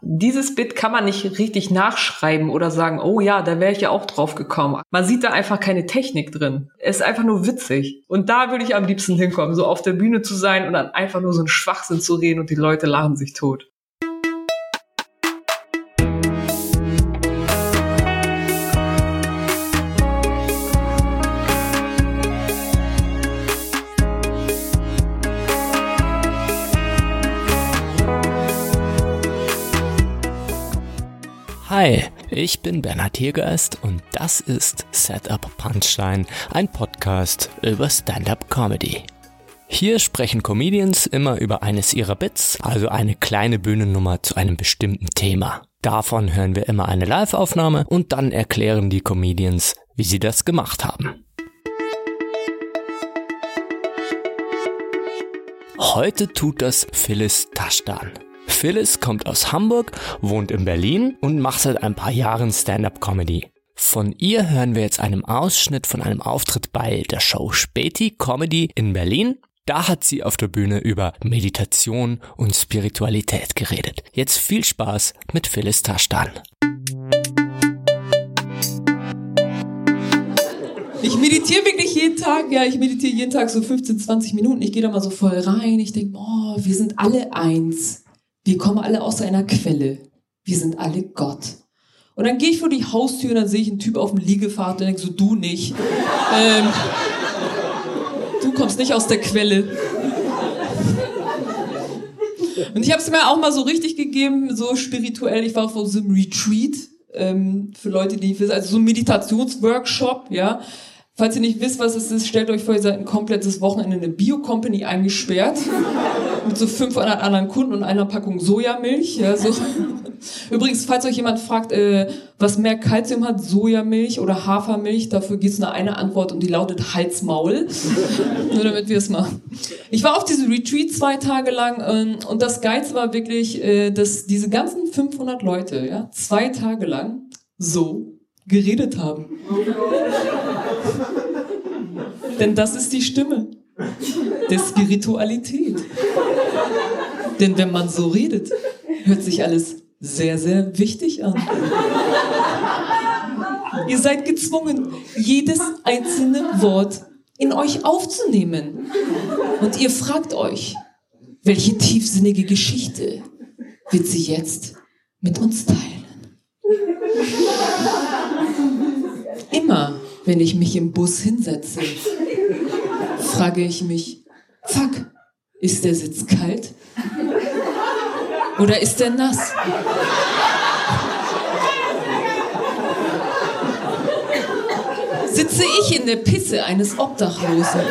Dieses Bit kann man nicht richtig nachschreiben oder sagen, oh ja, da wäre ich ja auch drauf gekommen. Man sieht da einfach keine Technik drin. Es ist einfach nur witzig. Und da würde ich am liebsten hinkommen, so auf der Bühne zu sein und dann einfach nur so einen Schwachsinn zu reden und die Leute lachen sich tot. Hi, ich bin Bernhard Tiergeist und das ist Setup Punchline, ein Podcast über Stand-up Comedy. Hier sprechen Comedians immer über eines ihrer Bits, also eine kleine Bühnennummer zu einem bestimmten Thema. Davon hören wir immer eine Live-Aufnahme und dann erklären die Comedians, wie sie das gemacht haben. Heute tut das Phyllis Taschdan. Phyllis kommt aus Hamburg, wohnt in Berlin und macht seit ein paar Jahren Stand-up-Comedy. Von ihr hören wir jetzt einen Ausschnitt von einem Auftritt bei der Show Späti Comedy in Berlin. Da hat sie auf der Bühne über Meditation und Spiritualität geredet. Jetzt viel Spaß mit Phyllis Taschdan. Ich meditiere wirklich jeden Tag, ja, ich meditiere jeden Tag so 15, 20 Minuten. Ich gehe da mal so voll rein. Ich denke, oh, wir sind alle eins. Wir kommen alle aus einer Quelle. Wir sind alle Gott. Und dann gehe ich vor die Haustür und dann sehe ich einen Typ auf dem Liegefahrt und denke so, du nicht. Ähm, du kommst nicht aus der Quelle. Und ich habe es mir auch mal so richtig gegeben, so spirituell. Ich war vor so einem Retreat ähm, für Leute, die nicht wissen, also so ein Meditationsworkshop, ja. Falls ihr nicht wisst, was es ist, stellt euch vor, ihr seid ein komplettes Wochenende in eine Bio-Company eingesperrt. Mit so 500 anderen Kunden und einer Packung Sojamilch. Ja, so. Übrigens, falls euch jemand fragt, äh, was mehr Kalzium hat, Sojamilch oder Hafermilch, dafür gibt es nur eine Antwort und die lautet Halsmaul. Nur damit wir es machen. Ich war auf diesem Retreat zwei Tage lang ähm, und das Geilste war wirklich, äh, dass diese ganzen 500 Leute ja, zwei Tage lang so geredet haben. Denn das ist die Stimme der Spiritualität. Denn wenn man so redet, hört sich alles sehr, sehr wichtig an. Ihr seid gezwungen, jedes einzelne Wort in euch aufzunehmen. Und ihr fragt euch, welche tiefsinnige Geschichte wird sie jetzt mit uns teilen? Immer, wenn ich mich im Bus hinsetze, frage ich mich, fuck, ist der Sitz kalt? Oder ist der nass? Sitze ich in der Pisse eines Obdachlosen?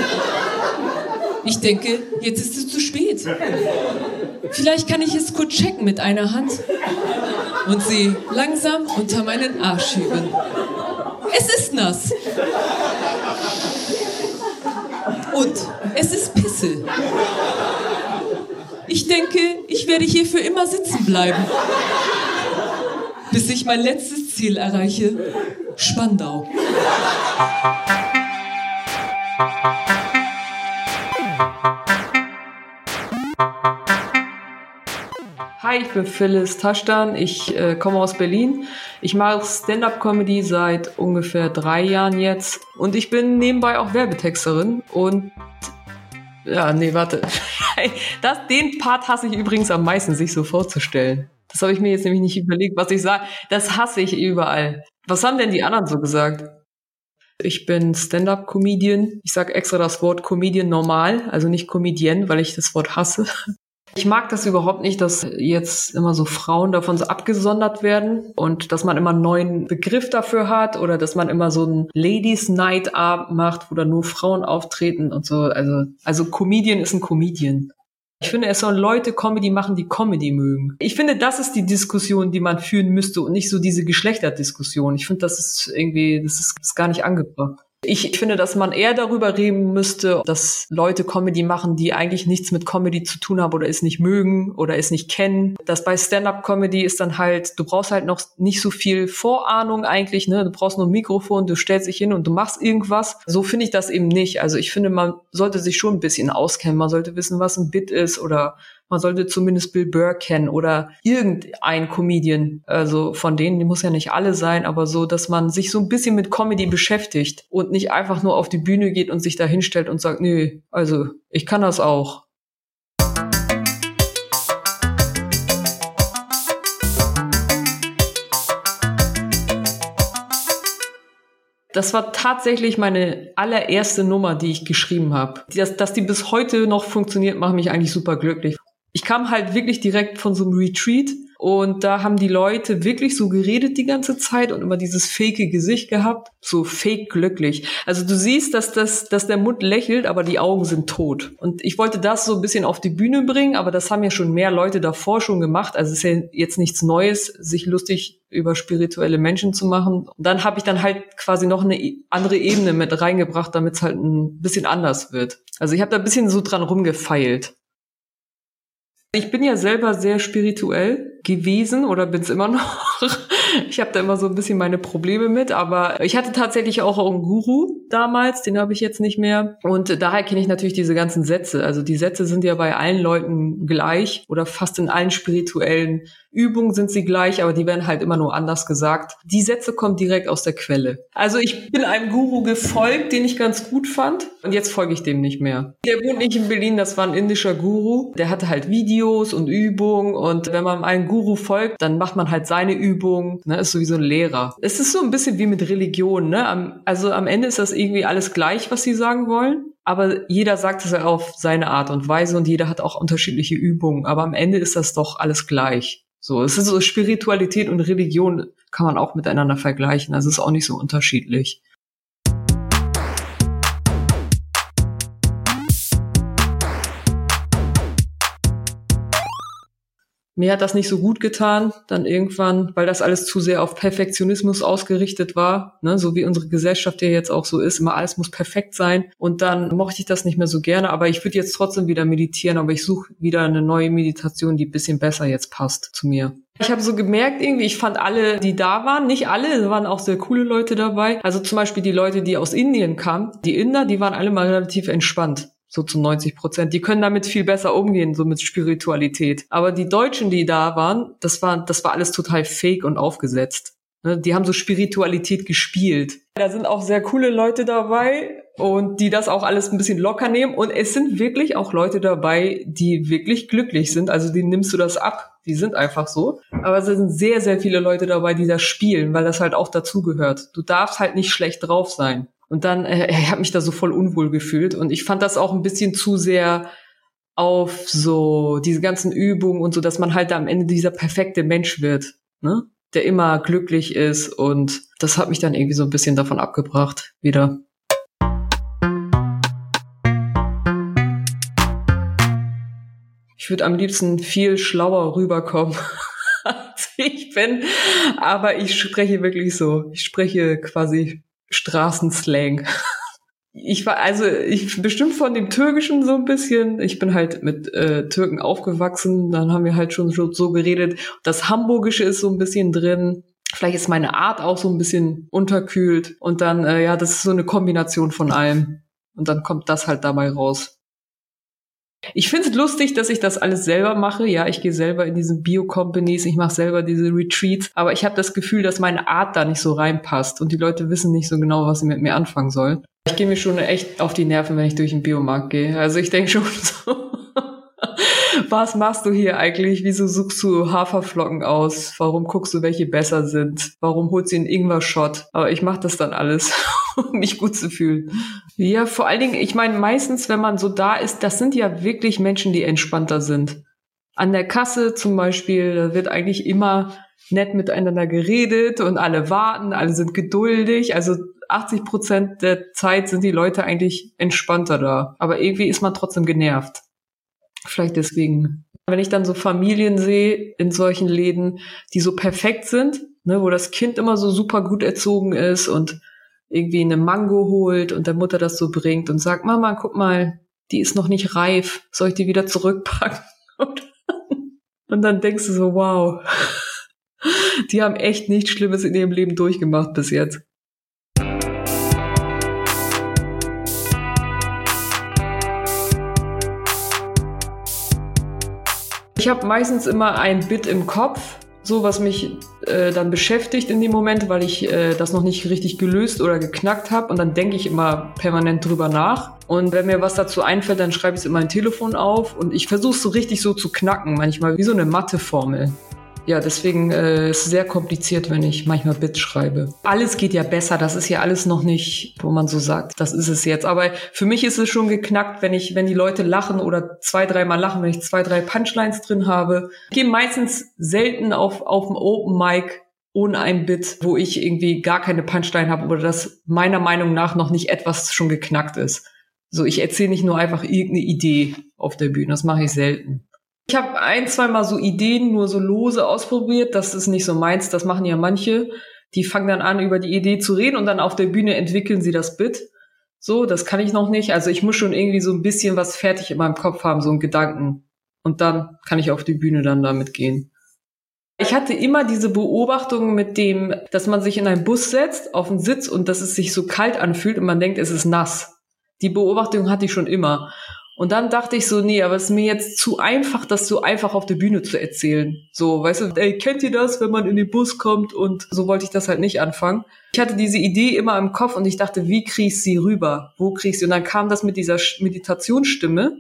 Ich denke, jetzt ist es zu spät. Vielleicht kann ich es kurz checken mit einer Hand und sie langsam unter meinen Arsch schieben. Es ist nass. Und es ist Pisse. Ich denke, ich werde hier für immer sitzen bleiben. Bis ich mein letztes Ziel erreiche. Spandau. Hi, ich bin Phyllis Taschdan. Ich äh, komme aus Berlin. Ich mache Stand-up-Comedy seit ungefähr drei Jahren jetzt. Und ich bin nebenbei auch Werbetexterin. Und ja, nee, warte. das, den Part hasse ich übrigens am meisten, sich so vorzustellen. Das habe ich mir jetzt nämlich nicht überlegt, was ich sage. Das hasse ich überall. Was haben denn die anderen so gesagt? Ich bin Stand-up-Comedian. Ich sage extra das Wort Comedian normal, also nicht Comedian, weil ich das Wort hasse. Ich mag das überhaupt nicht, dass jetzt immer so Frauen davon so abgesondert werden und dass man immer einen neuen Begriff dafür hat oder dass man immer so ein Ladies Night Abend macht, wo da nur Frauen auftreten und so. Also, also Comedian ist ein Comedian. Ich finde, es sollen Leute Comedy machen, die Comedy mögen. Ich finde, das ist die Diskussion, die man führen müsste und nicht so diese Geschlechterdiskussion. Ich finde, das ist irgendwie, das ist, ist gar nicht angebracht. Ich finde, dass man eher darüber reden müsste, dass Leute Comedy machen, die eigentlich nichts mit Comedy zu tun haben oder es nicht mögen oder es nicht kennen. Das bei Stand-up-Comedy ist dann halt, du brauchst halt noch nicht so viel Vorahnung eigentlich, ne? Du brauchst nur ein Mikrofon, du stellst dich hin und du machst irgendwas. So finde ich das eben nicht. Also ich finde, man sollte sich schon ein bisschen auskennen. Man sollte wissen, was ein Bit ist oder man sollte zumindest Bill Burr kennen oder irgendein Comedian. Also von denen, die muss ja nicht alle sein, aber so, dass man sich so ein bisschen mit Comedy beschäftigt und nicht einfach nur auf die Bühne geht und sich da hinstellt und sagt, nö, also ich kann das auch. Das war tatsächlich meine allererste Nummer, die ich geschrieben habe. Dass, dass die bis heute noch funktioniert, macht mich eigentlich super glücklich. Ich kam halt wirklich direkt von so einem Retreat und da haben die Leute wirklich so geredet die ganze Zeit und immer dieses fake Gesicht gehabt, so fake glücklich. Also du siehst, dass das, dass der Mund lächelt, aber die Augen sind tot. Und ich wollte das so ein bisschen auf die Bühne bringen, aber das haben ja schon mehr Leute davor schon gemacht. Also es ist ja jetzt nichts Neues, sich lustig über spirituelle Menschen zu machen. Und dann habe ich dann halt quasi noch eine andere Ebene mit reingebracht, damit es halt ein bisschen anders wird. Also ich habe da ein bisschen so dran rumgefeilt. Ich bin ja selber sehr spirituell gewesen oder bin es immer noch. Ich habe da immer so ein bisschen meine Probleme mit, aber ich hatte tatsächlich auch einen Guru damals, den habe ich jetzt nicht mehr. Und daher kenne ich natürlich diese ganzen Sätze. Also die Sätze sind ja bei allen Leuten gleich oder fast in allen spirituellen Übungen sind sie gleich, aber die werden halt immer nur anders gesagt. Die Sätze kommen direkt aus der Quelle. Also ich bin einem Guru gefolgt, den ich ganz gut fand und jetzt folge ich dem nicht mehr. Der wohnt nicht in Berlin, das war ein indischer Guru. Der hatte halt Videos und Übungen und wenn man einem Guru folgt, dann macht man halt seine Übungen, ne, ist sowieso ein Lehrer. Es ist so ein bisschen wie mit Religion, ne? also am Ende ist das irgendwie alles gleich, was sie sagen wollen aber jeder sagt es ja auf seine Art und Weise und jeder hat auch unterschiedliche Übungen. Aber am Ende ist das doch alles gleich. So, es ist so Spiritualität und Religion kann man auch miteinander vergleichen. Also ist auch nicht so unterschiedlich. Mir hat das nicht so gut getan, dann irgendwann, weil das alles zu sehr auf Perfektionismus ausgerichtet war, ne, so wie unsere Gesellschaft ja jetzt auch so ist, immer alles muss perfekt sein. Und dann mochte ich das nicht mehr so gerne, aber ich würde jetzt trotzdem wieder meditieren, aber ich suche wieder eine neue Meditation, die bisschen besser jetzt passt zu mir. Ich habe so gemerkt, irgendwie, ich fand alle, die da waren, nicht alle, es waren auch sehr coole Leute dabei. Also zum Beispiel die Leute, die aus Indien kamen, die Inder, die waren alle mal relativ entspannt so zu 90 Prozent. Die können damit viel besser umgehen, so mit Spiritualität. Aber die Deutschen, die da waren, das war, das war alles total fake und aufgesetzt. Ne? Die haben so Spiritualität gespielt. Da sind auch sehr coole Leute dabei und die das auch alles ein bisschen locker nehmen. Und es sind wirklich auch Leute dabei, die wirklich glücklich sind. Also die nimmst du das ab. Die sind einfach so. Aber es sind sehr, sehr viele Leute dabei, die das spielen, weil das halt auch dazugehört. Du darfst halt nicht schlecht drauf sein. Und dann, äh, ich habe mich da so voll unwohl gefühlt. Und ich fand das auch ein bisschen zu sehr auf so diese ganzen Übungen und so, dass man halt am Ende dieser perfekte Mensch wird, ne? Der immer glücklich ist. Und das hat mich dann irgendwie so ein bisschen davon abgebracht, wieder. Ich würde am liebsten viel schlauer rüberkommen, als ich bin. Aber ich spreche wirklich so. Ich spreche quasi Straßenslang. Ich war also ich bestimmt von dem Türkischen so ein bisschen. Ich bin halt mit äh, Türken aufgewachsen. Dann haben wir halt schon, schon so geredet. Das Hamburgische ist so ein bisschen drin. Vielleicht ist meine Art auch so ein bisschen unterkühlt. Und dann äh, ja, das ist so eine Kombination von allem. Und dann kommt das halt dabei raus. Ich finde es lustig, dass ich das alles selber mache. Ja, ich gehe selber in diese Bio-Companies, ich mache selber diese Retreats, aber ich habe das Gefühl, dass meine Art da nicht so reinpasst und die Leute wissen nicht so genau, was sie mit mir anfangen sollen. Ich gehe mir schon echt auf die Nerven, wenn ich durch den Biomarkt gehe. Also ich denke schon so, was machst du hier eigentlich? Wieso suchst du Haferflocken aus? Warum guckst du, welche besser sind? Warum holst du einen Ingwer-Shot? Aber ich mache das dann alles, um mich gut zu fühlen. Ja, vor allen Dingen, ich meine, meistens, wenn man so da ist, das sind ja wirklich Menschen, die entspannter sind. An der Kasse zum Beispiel, da wird eigentlich immer nett miteinander geredet und alle warten, alle sind geduldig. Also 80 Prozent der Zeit sind die Leute eigentlich entspannter da. Aber irgendwie ist man trotzdem genervt. Vielleicht deswegen. Wenn ich dann so Familien sehe in solchen Läden, die so perfekt sind, ne, wo das Kind immer so super gut erzogen ist und irgendwie eine Mango holt und der Mutter das so bringt und sagt, Mama, guck mal, die ist noch nicht reif, soll ich die wieder zurückpacken? Und dann denkst du so, wow, die haben echt nichts Schlimmes in ihrem Leben durchgemacht bis jetzt. Ich habe meistens immer ein Bit im Kopf, so was mich äh, dann beschäftigt in dem Moment, weil ich äh, das noch nicht richtig gelöst oder geknackt habe und dann denke ich immer permanent drüber nach. Und wenn mir was dazu einfällt, dann schreibe ich es in mein Telefon auf und ich versuche es so richtig so zu knacken, manchmal wie so eine Matheformel. Ja, deswegen äh, ist es sehr kompliziert, wenn ich manchmal Bits schreibe. Alles geht ja besser, das ist ja alles noch nicht, wo man so sagt, das ist es jetzt. Aber für mich ist es schon geknackt, wenn ich, wenn die Leute lachen oder zwei, dreimal lachen, wenn ich zwei, drei Punchlines drin habe. Ich gehe meistens selten auf, auf dem Open Mic ohne ein Bit, wo ich irgendwie gar keine Punchline habe oder das meiner Meinung nach noch nicht etwas schon geknackt ist. So, ich erzähle nicht nur einfach irgendeine Idee auf der Bühne, das mache ich selten. Ich habe ein, zwei Mal so Ideen nur so lose ausprobiert. Das ist nicht so meins. Das machen ja manche. Die fangen dann an, über die Idee zu reden und dann auf der Bühne entwickeln sie das Bit. So, das kann ich noch nicht. Also ich muss schon irgendwie so ein bisschen was fertig in meinem Kopf haben, so einen Gedanken. Und dann kann ich auf die Bühne dann damit gehen. Ich hatte immer diese Beobachtung mit dem, dass man sich in einen Bus setzt, auf den Sitz und dass es sich so kalt anfühlt und man denkt, es ist nass. Die Beobachtung hatte ich schon immer. Und dann dachte ich so, nee, aber es ist mir jetzt zu einfach, das so einfach auf der Bühne zu erzählen. So, weißt du, ey, kennt ihr das, wenn man in den Bus kommt? Und so wollte ich das halt nicht anfangen. Ich hatte diese Idee immer im Kopf und ich dachte, wie krieg ich sie rüber? Wo krieg ich sie? Und dann kam das mit dieser Meditationsstimme,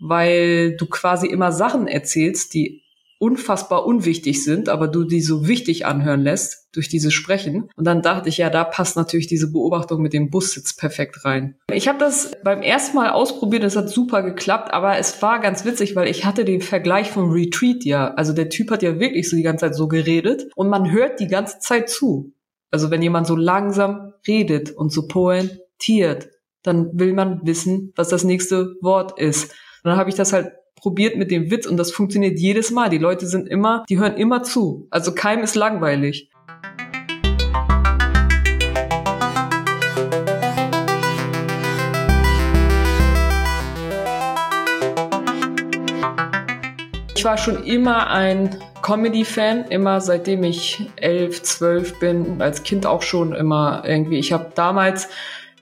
weil du quasi immer Sachen erzählst, die unfassbar unwichtig sind, aber du die so wichtig anhören lässt durch dieses Sprechen. Und dann dachte ich, ja, da passt natürlich diese Beobachtung mit dem Bussitz perfekt rein. Ich habe das beim ersten Mal ausprobiert, es hat super geklappt, aber es war ganz witzig, weil ich hatte den Vergleich vom Retreat ja. Also der Typ hat ja wirklich so die ganze Zeit so geredet und man hört die ganze Zeit zu. Also wenn jemand so langsam redet und so pointiert, dann will man wissen, was das nächste Wort ist. Und dann habe ich das halt probiert mit dem Witz und das funktioniert jedes Mal. Die Leute sind immer, die hören immer zu. Also keinem ist langweilig. Ich war schon immer ein Comedy-Fan, immer seitdem ich elf, zwölf bin, als Kind auch schon immer irgendwie. Ich habe damals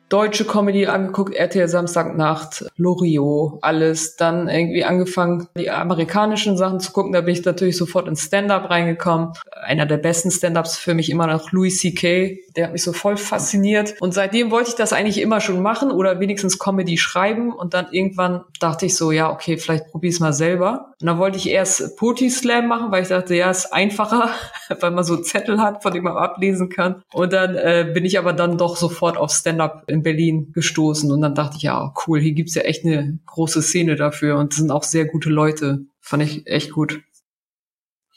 deutsche Comedy angeguckt, RTL Samstagnacht, Loriot, alles. Dann irgendwie angefangen, die amerikanischen Sachen zu gucken. Da bin ich natürlich sofort ins Stand-up reingekommen. Einer der besten Stand-ups für mich immer noch Louis C.K. Der hat mich so voll fasziniert. Und seitdem wollte ich das eigentlich immer schon machen oder wenigstens Comedy schreiben. Und dann irgendwann dachte ich so, ja, okay, vielleicht probier's mal selber. Und dann wollte ich erst Poti Slam machen, weil ich dachte, ja, ist einfacher, weil man so Zettel hat, von dem man ablesen kann. Und dann äh, bin ich aber dann doch sofort auf Stand-up in Berlin gestoßen und dann dachte ich, ja, cool, hier gibt's ja echt eine große Szene dafür und sind auch sehr gute Leute. Fand ich echt gut.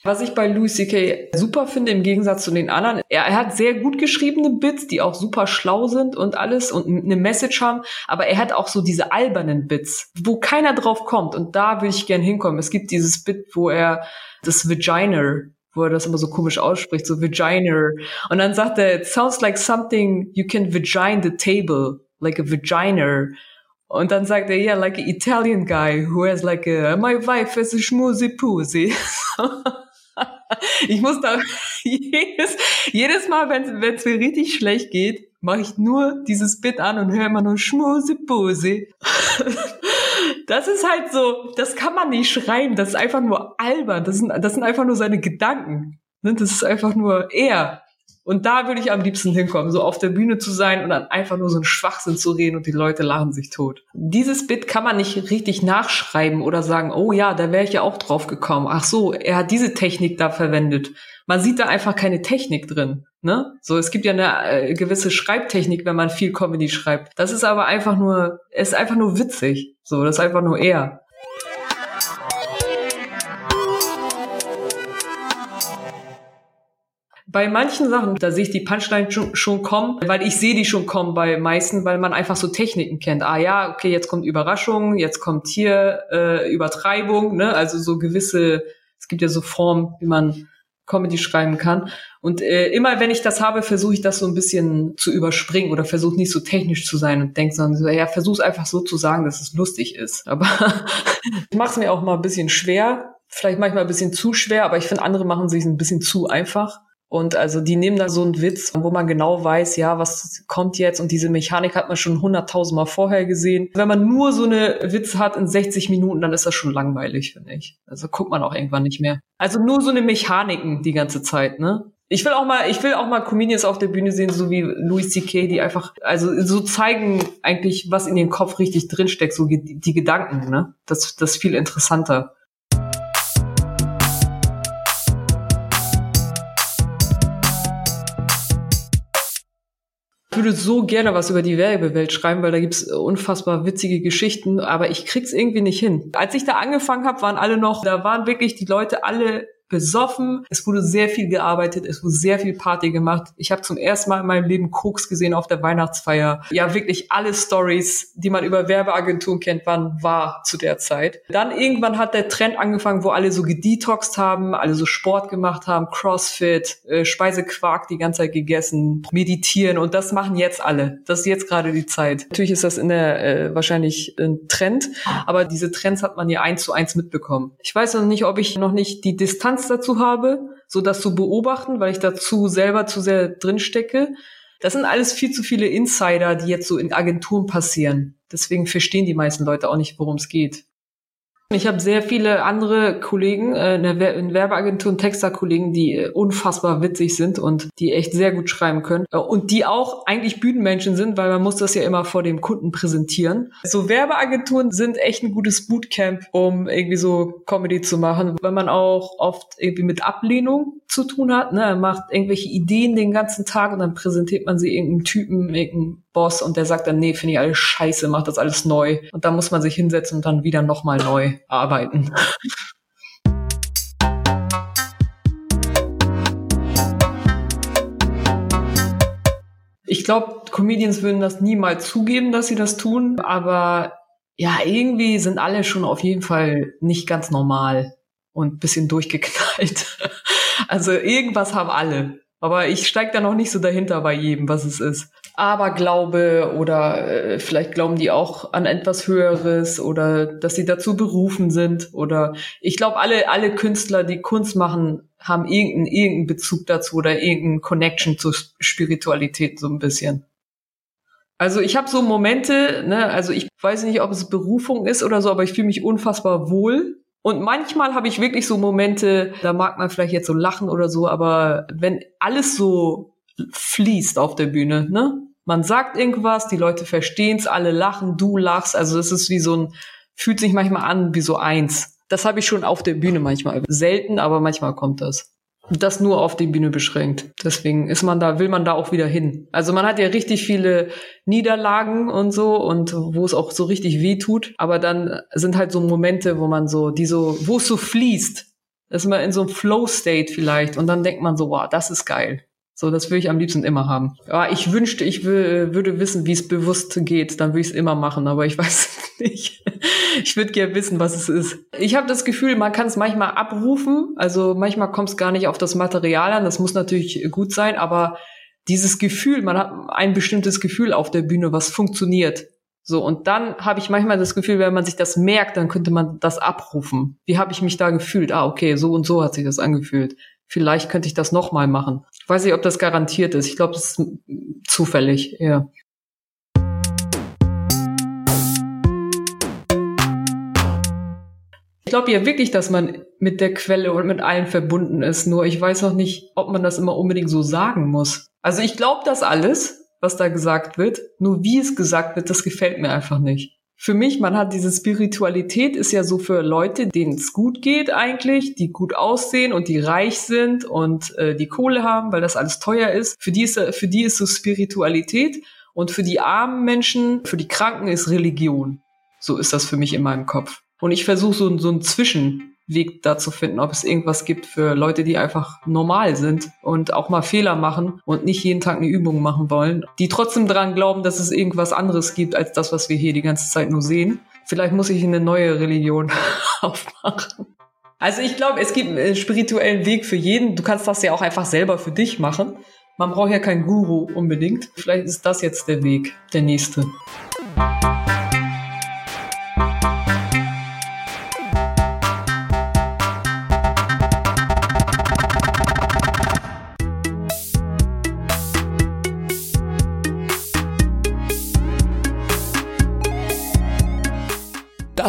Was ich bei Louis C.K. super finde im Gegensatz zu den anderen, er, er, hat sehr gut geschriebene Bits, die auch super schlau sind und alles und eine Message haben, aber er hat auch so diese albernen Bits, wo keiner drauf kommt und da will ich gern hinkommen. Es gibt dieses Bit, wo er das Vagina wo er das immer so komisch ausspricht, so Vagina. Und dann sagt er, it sounds like something you can vagina the table, like a vagina. Und dann sagt er, yeah, like an Italian guy who has like a, my wife has a schmoozy pussy. ich muss da jedes, jedes Mal, wenn es mir richtig schlecht geht, mache ich nur dieses Bit an und höre immer nur schmoozy pussy. Das ist halt so, das kann man nicht schreiben, das ist einfach nur albern, das sind, das sind einfach nur seine Gedanken. Ne? Das ist einfach nur er. Und da würde ich am liebsten hinkommen, so auf der Bühne zu sein und dann einfach nur so einen Schwachsinn zu reden und die Leute lachen sich tot. Dieses Bit kann man nicht richtig nachschreiben oder sagen, oh ja, da wäre ich ja auch drauf gekommen. Ach so, er hat diese Technik da verwendet. Man sieht da einfach keine Technik drin. Ne? So, es gibt ja eine äh, gewisse Schreibtechnik, wenn man viel Comedy schreibt. Das ist aber einfach nur, ist einfach nur witzig. So, das ist einfach nur er. Bei manchen Sachen, da sehe ich die Punchline schon, schon kommen, weil ich sehe die schon kommen bei meisten, weil man einfach so Techniken kennt. Ah ja, okay, jetzt kommt Überraschung, jetzt kommt hier äh, Übertreibung, ne? Also so gewisse, es gibt ja so Formen, wie man Comedy schreiben kann. Und äh, immer wenn ich das habe, versuche ich das so ein bisschen zu überspringen oder versuche nicht so technisch zu sein und denke, sondern so, ja, versuche einfach so zu sagen, dass es lustig ist. Aber ich mache es mir auch mal ein bisschen schwer, vielleicht manchmal ein bisschen zu schwer, aber ich finde, andere machen sich ein bisschen zu einfach. Und also die nehmen da so einen Witz, wo man genau weiß, ja, was kommt jetzt und diese Mechanik hat man schon hunderttausendmal vorher gesehen. Wenn man nur so eine Witz hat in 60 Minuten, dann ist das schon langweilig, finde ich. Also guckt man auch irgendwann nicht mehr. Also nur so eine Mechaniken die ganze Zeit, ne? Ich will auch mal, ich will auch mal Comedians auf der Bühne sehen, so wie Louis C.K., die einfach, also so zeigen eigentlich, was in ihrem Kopf richtig drinsteckt, so die, die Gedanken, ne? Das, das ist viel interessanter. Würde so gerne was über die Werbewelt schreiben, weil da gibt's unfassbar witzige Geschichten, aber ich krieg's irgendwie nicht hin. Als ich da angefangen habe, waren alle noch, da waren wirklich die Leute alle besoffen. Es wurde sehr viel gearbeitet, es wurde sehr viel Party gemacht. Ich habe zum ersten Mal in meinem Leben Koks gesehen auf der Weihnachtsfeier. Ja, wirklich alle Stories, die man über Werbeagenturen kennt, waren wahr zu der Zeit. Dann irgendwann hat der Trend angefangen, wo alle so gedetoxed haben, alle so Sport gemacht haben, Crossfit, äh, Speisequark die ganze Zeit gegessen, meditieren und das machen jetzt alle. Das ist jetzt gerade die Zeit. Natürlich ist das in der äh, wahrscheinlich ein Trend, aber diese Trends hat man ja eins zu eins mitbekommen. Ich weiß noch nicht, ob ich noch nicht die Distanz Distanz dazu habe, so das zu beobachten, weil ich dazu selber zu sehr drin stecke. Das sind alles viel zu viele Insider, die jetzt so in Agenturen passieren. Deswegen verstehen die meisten Leute auch nicht, worum es geht. Ich habe sehr viele andere Kollegen äh, in Werbeagenturen, Texterkollegen, die äh, unfassbar witzig sind und die echt sehr gut schreiben können äh, und die auch eigentlich Bühnenmenschen sind, weil man muss das ja immer vor dem Kunden präsentieren. So Werbeagenturen sind echt ein gutes Bootcamp, um irgendwie so Comedy zu machen, weil man auch oft irgendwie mit Ablehnung zu tun hat. Ne? Er macht irgendwelche Ideen den ganzen Tag und dann präsentiert man sie irgendeinem Typen, irgendeinem Boss und der sagt dann, nee, finde ich alles scheiße, mach das alles neu. Und dann muss man sich hinsetzen und dann wieder nochmal neu arbeiten. Ich glaube, Comedians würden das niemals zugeben, dass sie das tun, aber ja, irgendwie sind alle schon auf jeden Fall nicht ganz normal und bisschen durchgeknallt. Also irgendwas haben alle. Aber ich steige da noch nicht so dahinter bei jedem, was es ist. Aberglaube oder äh, vielleicht glauben die auch an etwas Höheres oder dass sie dazu berufen sind oder ich glaube alle alle Künstler, die Kunst machen, haben irgendeinen irgendeinen Bezug dazu oder irgendeinen Connection zur Spiritualität so ein bisschen. Also ich habe so Momente, ne, also ich weiß nicht, ob es Berufung ist oder so, aber ich fühle mich unfassbar wohl und manchmal habe ich wirklich so Momente, da mag man vielleicht jetzt so lachen oder so, aber wenn alles so fließt auf der Bühne, ne? Man sagt irgendwas, die Leute verstehen's, alle lachen, du lachst, also es ist wie so ein, fühlt sich manchmal an wie so eins. Das habe ich schon auf der Bühne manchmal. Selten, aber manchmal kommt das das nur auf die Bühne beschränkt. Deswegen ist man da, will man da auch wieder hin. Also man hat ja richtig viele Niederlagen und so und wo es auch so richtig weh tut. Aber dann sind halt so Momente, wo man so, die so, wo es so fließt. ist man in so einem Flow-State vielleicht und dann denkt man so, wow, das ist geil. So, das will ich am liebsten immer haben. Ja, ich wünschte, ich würde wissen, wie es bewusst geht, dann würde ich es immer machen, aber ich weiß nicht. Ich würde gerne wissen, was es ist. Ich habe das Gefühl, man kann es manchmal abrufen, also manchmal kommt es gar nicht auf das Material an, das muss natürlich gut sein, aber dieses Gefühl, man hat ein bestimmtes Gefühl auf der Bühne, was funktioniert. So, und dann habe ich manchmal das Gefühl, wenn man sich das merkt, dann könnte man das abrufen. Wie habe ich mich da gefühlt? Ah, okay, so und so hat sich das angefühlt vielleicht könnte ich das nochmal machen. Ich weiß nicht, ob das garantiert ist. Ich glaube, das ist zufällig, ja. Ich glaube ja wirklich, dass man mit der Quelle und mit allen verbunden ist. Nur ich weiß noch nicht, ob man das immer unbedingt so sagen muss. Also ich glaube das alles, was da gesagt wird. Nur wie es gesagt wird, das gefällt mir einfach nicht für mich, man hat diese Spiritualität, ist ja so für Leute, denen es gut geht eigentlich, die gut aussehen und die reich sind und äh, die Kohle haben, weil das alles teuer ist. Für die ist, für die ist so Spiritualität und für die armen Menschen, für die Kranken ist Religion. So ist das für mich in meinem Kopf. Und ich versuche so, so ein Zwischen, Weg da zu finden, ob es irgendwas gibt für Leute, die einfach normal sind und auch mal Fehler machen und nicht jeden Tag eine Übung machen wollen, die trotzdem daran glauben, dass es irgendwas anderes gibt als das, was wir hier die ganze Zeit nur sehen. Vielleicht muss ich eine neue Religion aufmachen. Also ich glaube, es gibt einen spirituellen Weg für jeden. Du kannst das ja auch einfach selber für dich machen. Man braucht ja keinen Guru unbedingt. Vielleicht ist das jetzt der Weg, der nächste.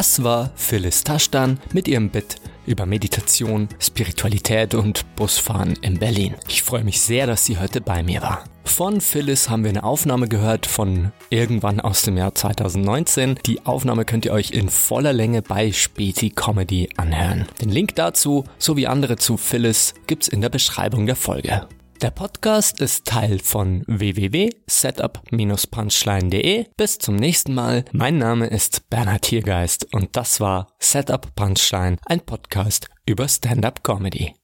Das war Phyllis Taschdan mit ihrem Bit über Meditation, Spiritualität und Busfahren in Berlin. Ich freue mich sehr, dass sie heute bei mir war. Von Phyllis haben wir eine Aufnahme gehört von irgendwann aus dem Jahr 2019. Die Aufnahme könnt ihr euch in voller Länge bei Späti Comedy anhören. Den Link dazu sowie andere zu Phyllis gibt's in der Beschreibung der Folge. Der Podcast ist Teil von www.setup-punchline.de. Bis zum nächsten Mal. Mein Name ist Bernhard Tiergeist und das war Setup Punchline, ein Podcast über Stand-up Comedy.